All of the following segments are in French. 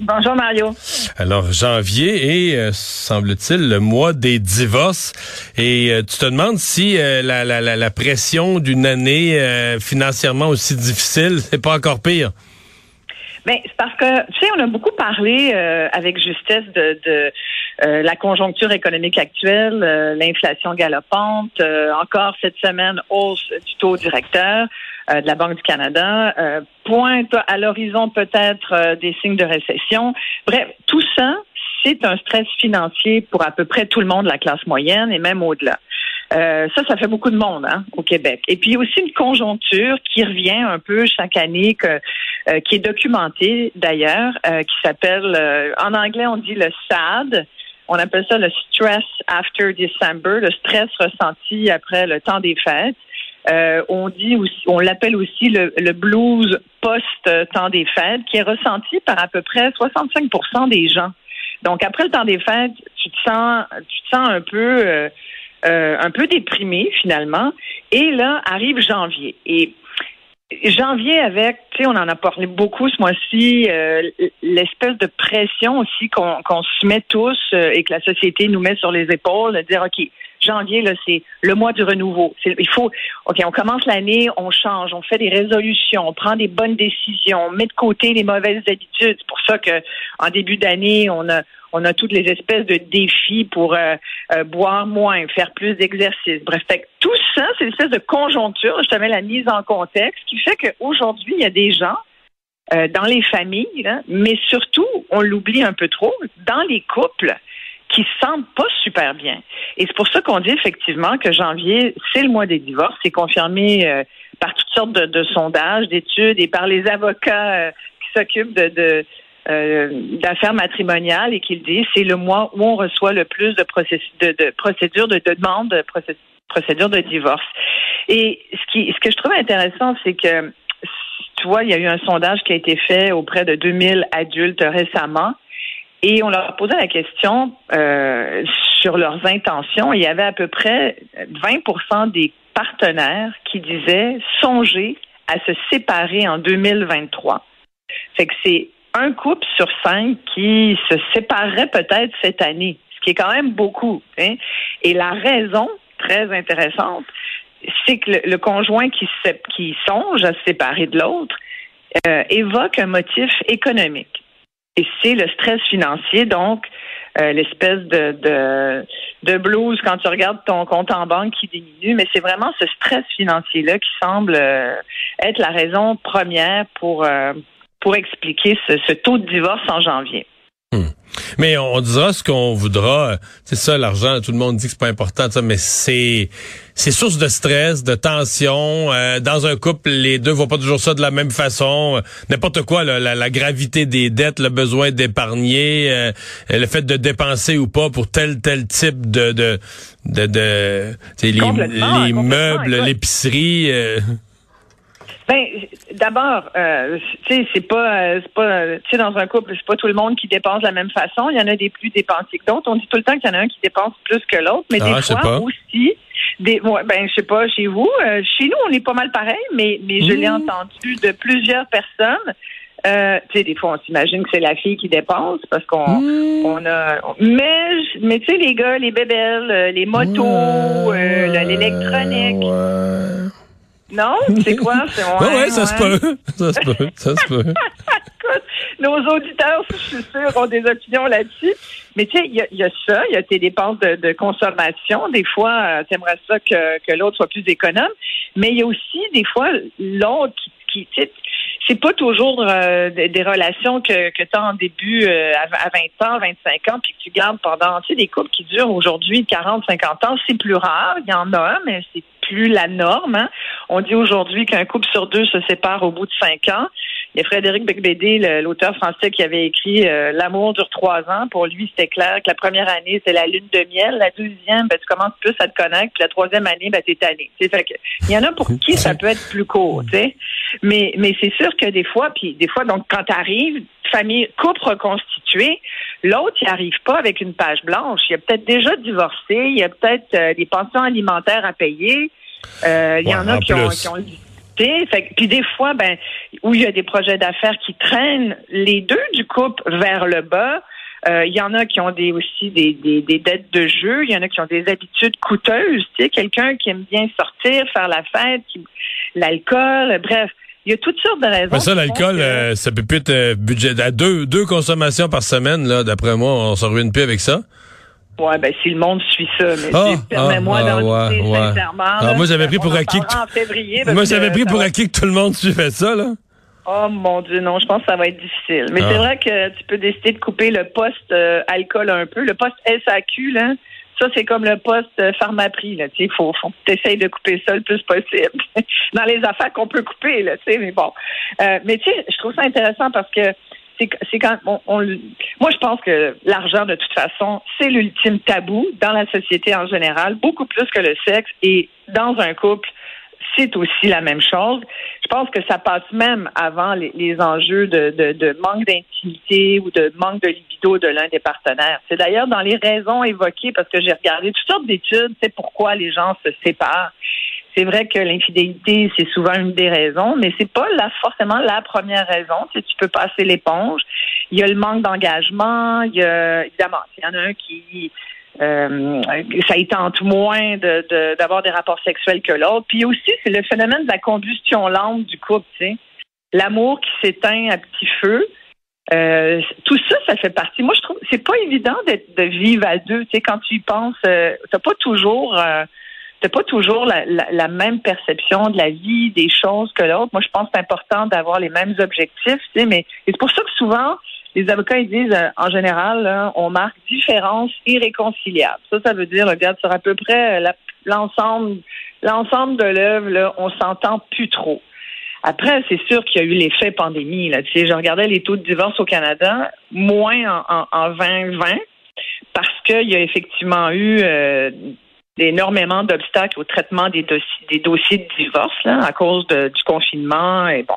Bonjour Mario. Alors janvier est, euh, semble-t-il, le mois des divorces. Et euh, tu te demandes si euh, la, la, la, la pression d'une année euh, financièrement aussi difficile, c'est pas encore pire. Ben, c'est parce que, tu sais, on a beaucoup parlé euh, avec justesse de, de euh, la conjoncture économique actuelle, euh, l'inflation galopante, euh, encore cette semaine, hausse du taux directeur euh, de la Banque du Canada, euh, pointe à l'horizon peut-être des signes de récession. Bref, tout ça, c'est un stress financier pour à peu près tout le monde, la classe moyenne et même au-delà. Euh, ça, ça fait beaucoup de monde hein, au Québec. Et puis il y a aussi une conjoncture qui revient un peu chaque année, que, euh, qui est documentée d'ailleurs, euh, qui s'appelle, en anglais on dit le SAD. On appelle ça le stress after December, le stress ressenti après le temps des fêtes. Euh, on dit aussi, on l'appelle aussi le, le blues post-temps des fêtes, qui est ressenti par à peu près 65% des gens. Donc après le temps des fêtes, tu te sens, tu te sens un peu, euh, euh, un peu déprimé finalement. Et là arrive janvier. Janvier avec, tu sais, on en a parlé beaucoup ce mois-ci, euh, l'espèce de pression aussi qu'on se met tous euh, et que la société nous met sur les épaules, de dire ok, janvier là, c'est le mois du renouveau. Il faut, ok, on commence l'année, on change, on fait des résolutions, on prend des bonnes décisions, on met de côté les mauvaises habitudes. C'est pour ça que en début d'année, on a on a toutes les espèces de défis pour euh, euh, boire moins, faire plus d'exercice. Bref, tout ça, c'est une espèce de conjoncture. Je te mets la mise en contexte, qui fait qu'aujourd'hui, il y a des gens euh, dans les familles, mais surtout, on l'oublie un peu trop, dans les couples qui se sentent pas super bien. Et c'est pour ça qu'on dit effectivement que janvier, c'est le mois des divorces. C'est confirmé euh, par toutes sortes de, sondages, d'études et par les avocats euh, qui s'occupent d'affaires matrimoniales et qui le disent, c'est le mois où on reçoit le plus de, procédures, de, de demandes de procé- procédures de divorce. Et ce, qui, ce que je trouve intéressant, c'est que, tu vois, il y a eu un sondage qui a été fait auprès de 2000 adultes récemment. Et on leur a posé la question euh, sur leurs intentions. Il y avait à peu près 20% des partenaires qui disaient songer à se séparer en 2023. Fait que c'est un couple sur cinq qui se séparerait peut-être cette année, ce qui est quand même beaucoup. hein. Et la raison, très intéressante, c'est que le, conjoint qui, se- qui songe à se séparer de l'autre euh, évoque un motif économique. Et c'est le stress financier, donc euh, l'espèce de, de, blues quand tu regardes ton compte en banque qui diminue, mais c'est vraiment ce stress financier-là qui semble euh, être la raison première pour, pour expliquer ce, ce taux de divorce en janvier. Mais on dira ce qu'on voudra. Euh, C'est ça, l'argent. Tout le monde dit que c'est pas important, ça, mais c'est c'est source de stress, de tension. Euh, dans un couple, les deux voient pas toujours ça de la même façon. Euh, N'importe quoi, là, la, la gravité des dettes, le besoin d'épargner, euh, le fait de dépenser ou pas pour tel tel type de de de, de les, les meubles, l'épicerie. Ben, d'abord, euh, tu sais, c'est pas, euh, c'est pas, euh, tu sais, dans un couple, c'est pas tout le monde qui dépense de la même façon. Il y en a des plus dépensés que d'autres. On dit tout le temps qu'il y en a un qui dépense plus que l'autre, mais Ah, des sais fois pas. aussi, des, ouais, ben, je sais pas, chez vous, euh, chez nous, on est pas mal pareil, mais, mais je l'ai Mmh. entendu de plusieurs personnes. Euh, tu sais, des fois, on s'imagine que c'est la fille qui dépense parce qu'on, on a, mais, je- mais tu sais, les gars, les bébelles, les motos, euh, le- l'électronique. Non? C'est quoi? C'est Ouais, ouais, ça se peut. Ça se peut. Ça se peut. Écoute, nos auditeurs, je suis sûre, ont des opinions là-dessus. Mais tu sais, il y a, il y a ça, il y a tes dépenses de, de consommation. Des fois, tu aimerais ça que, que l'autre soit plus économe. Mais il y a aussi, des fois, l'autre qui, qui tu sais, c'est pas toujours euh, des, des relations que, que tu as en début euh, à, à 20 ans, 25 ans, puis que tu gardes pendant, tu sais, des couples qui durent aujourd'hui 40, 50 ans. C'est plus rare, il y en a, mais c'est plus la norme. hein. On dit aujourd'hui qu'un couple sur deux se sépare au bout de cinq ans. Il y a Frédéric Becbédé, l'auteur français, qui avait écrit euh, L'amour dure trois ans. Pour lui, c'était clair que la première année, c'est la lune de miel. La deuxième, ben, tu commences plus à te connaître. Puis la troisième année, ben, t'es tanné. Il y en a pour qui ça peut être plus court. tu sais. Mais, mais c'est sûr que des fois, puis des fois, donc, quand tu arrives, famille, couple reconstitué, l'autre, il arrive pas avec une page blanche. Il a peut-être déjà divorcé, il y a peut-être euh, des pensions alimentaires à payer. Euh, il y en a en qui ont, qui ont puis des fois, ben, où il y a des projets d'affaires qui traînent les deux du couple vers le bas. Euh, Il y en a qui ont des aussi des, des, des dettes de jeu. Il y en a qui ont des habitudes coûteuses. Tu sais, quelqu'un qui aime bien sortir, faire la fête, qui, l'alcool, bref. Il y a toutes sortes de raisons. Mais ça, l'alcool, que- euh, ça peut plus être euh, budget. À deux, deux consommations par semaine, là, d'après moi, on s'en ruine plus avec ça. Ouais, ben si le monde suit ça, mais Ah, sais, permets-moi ah, d'en ouais, douter ouais. sincèrement. Ah, là. moi, j'avais pris pour acquis que- en février. Moi, j'avais pris pour acquis que tout le monde suivait ça, là. Oh mon Dieu, non, je pense que ça va être difficile. Mais Ah. c'est vrai que tu peux décider de couper le poste euh, alcool un peu. Le poste SAQ, là, ça, c'est comme le poste euh, pharmaprix, là. Tu sais, faut, faut que tu essayes de couper ça le plus possible. Dans les affaires qu'on peut couper, là, tu sais, mais bon. Euh, mais tu sais, je trouve ça intéressant parce que c'est quand on, moi je pense que l'argent de toute façon c'est l'ultime tabou dans la société en général beaucoup plus que le sexe et dans un couple c'est aussi la même chose. Je pense que ça passe même avant les, les enjeux de, de, de manque d'intimité ou de manque de libido de l'un des partenaires. C'est d'ailleurs dans les raisons évoquées, parce que j'ai regardé toutes sortes d'études, c'est pourquoi les gens se séparent. C'est vrai que l'infidélité, c'est souvent une des raisons, mais c'est pas forcément la première raison. Tu, peux passer l'éponge. Il y a le manque d'engagement. Il y a, évidemment, il y en a un qui euh, ça y tente moins de- de- d'avoir des rapports sexuels que l'autre. Puis aussi, c'est le phénomène de la combustion lente du couple, tu sais. L'amour qui s'éteint à petit feu. Euh, tout ça, ça fait partie. Moi, je trouve c'est pas évident de vivre à deux. Tu sais, quand tu y penses, euh, t'as pas toujours euh, t'as pas toujours la, la- la même perception de la vie, des choses que l'autre. Moi, je pense que c'est important d'avoir les mêmes objectifs, tu sais, mais c'est pour ça que souvent, les avocats ils disent euh, en général, là, on marque différence irréconciliable. Ça, ça veut dire, regarde, sur à peu près euh, l'ensemble, l'ensemble de l'œuvre, on s'entend plus trop. Après, c'est sûr qu'il y a eu l'effet pandémie. Là. Tu sais, je regardais les taux de divorce au Canada, moins en, en, en 2020, parce qu'il y a effectivement eu euh, énormément d'obstacles au traitement des, dossiers, des dossiers de divorce là, à cause de- du confinement. Et bon,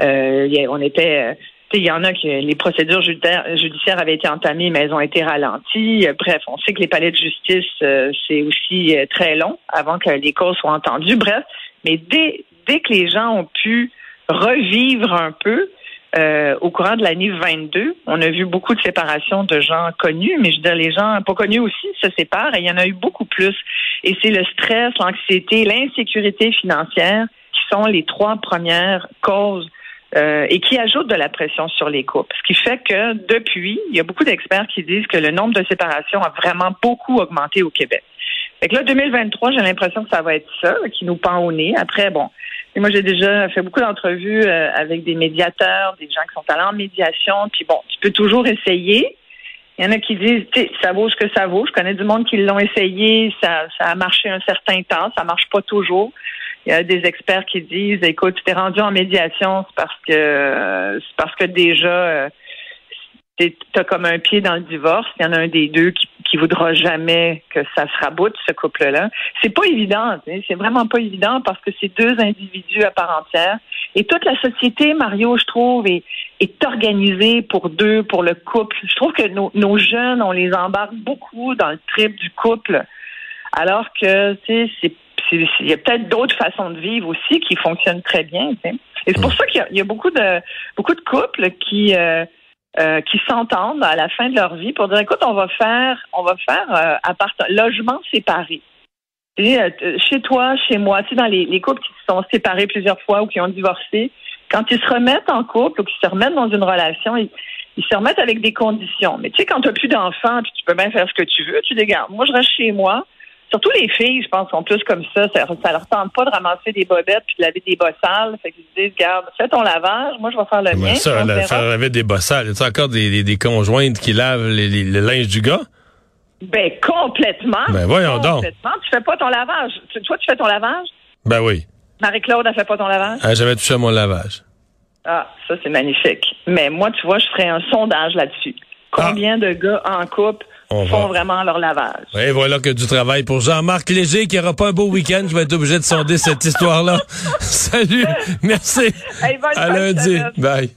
euh, on était. euh, Il y en a qui les procédures judiciaires, judiciaires avaient été entamées, mais elles ont été ralenties. Euh, Bref, on sait que les palais de justice, euh, c'est aussi euh, très long avant que les causes soient entendues. Bref, mais dès, dès que les gens ont pu revivre un peu, euh, au courant de l'année 22, on a vu beaucoup de séparations de gens connus, mais je veux dire, les gens pas connus aussi se séparent et il y en a eu beaucoup plus. Et c'est le stress, l'anxiété, l'insécurité financière qui sont les trois premières causes euh, et qui ajoutent de la pression sur les couples. Ce qui fait que depuis, il y a beaucoup d'experts qui disent que le nombre de séparations a vraiment beaucoup augmenté au Québec. Fait que là, 2023, j'ai l'impression que ça va être ça qui nous pend au nez. Après, bon, et moi, j'ai déjà fait beaucoup d'entrevues euh, avec des médiateurs, des gens qui sont allés en médiation. Puis bon, tu peux toujours essayer. Il y en a qui disent, ça vaut ce que ça vaut. Je connais du monde qui l'ont essayé, ça, ça a marché un certain temps, ça marche pas toujours. Il y a des experts qui disent, écoute, tu t'es rendu en médiation, c'est parce que c'est parce que déjà euh, tu as comme un pied dans le divorce. Il y en a un des deux qui, qui voudra jamais que ça se raboute, ce couple-là. C'est pas évident. C'est vraiment pas évident parce que c'est deux individus à part entière. Et toute la société, Mario, je trouve, est, est organisée pour deux, pour le couple. Je trouve que nos, nos jeunes, on les embarque beaucoup dans le trip du couple. Alors que, tu sais, c'est il y a peut-être d'autres façons de vivre aussi qui fonctionnent très bien. tu sais. Et c'est pour ça qu'il y a, il y a beaucoup de beaucoup de couples qui euh, euh, qui s'entendent à la fin de leur vie pour dire écoute, on va faire on va faire euh, appart- logement séparé. Sais, euh, chez toi, chez moi, tu sais, dans les, les couples qui se sont séparés plusieurs fois ou qui ont divorcé, quand ils se remettent en couple ou qu'ils se remettent dans une relation, ils, ils se remettent avec des conditions. Mais tu sais, quand tu n'as plus d'enfants, puis tu peux bien faire ce que tu veux, tu regarde, moi je reste chez moi. Surtout les filles, je pense, sont plus comme ça. Ça, leur tente pas de ramasser des bobettes puis de laver des bas sales. Fait qu'ils se disent, regarde, fais ton lavage, moi je vais faire le mien. Ça, la, faire laver des bossales. Y a encore des, des, des conjointes qui lavent les- les- le linge du gars? Ben complètement. Ben, voyons donc. complètement. Tu fais pas ton lavage. Tu- toi, tu fais ton lavage? Ben oui. Marie-Claude, elle fait pas ton lavage? Elle a jamais touché à mon lavage. Ah, ça, c'est magnifique. Mais moi, tu vois, je ferais un sondage là-dessus. Combien de gars en couple On font va. vraiment leur lavage. Et voilà que du travail pour Jean-Marc Léger qui n'aura pas un beau week-end. Je vais être obligé de sonder cette histoire-là. Salut. Merci. Hey, à lundi. semaine. Bye.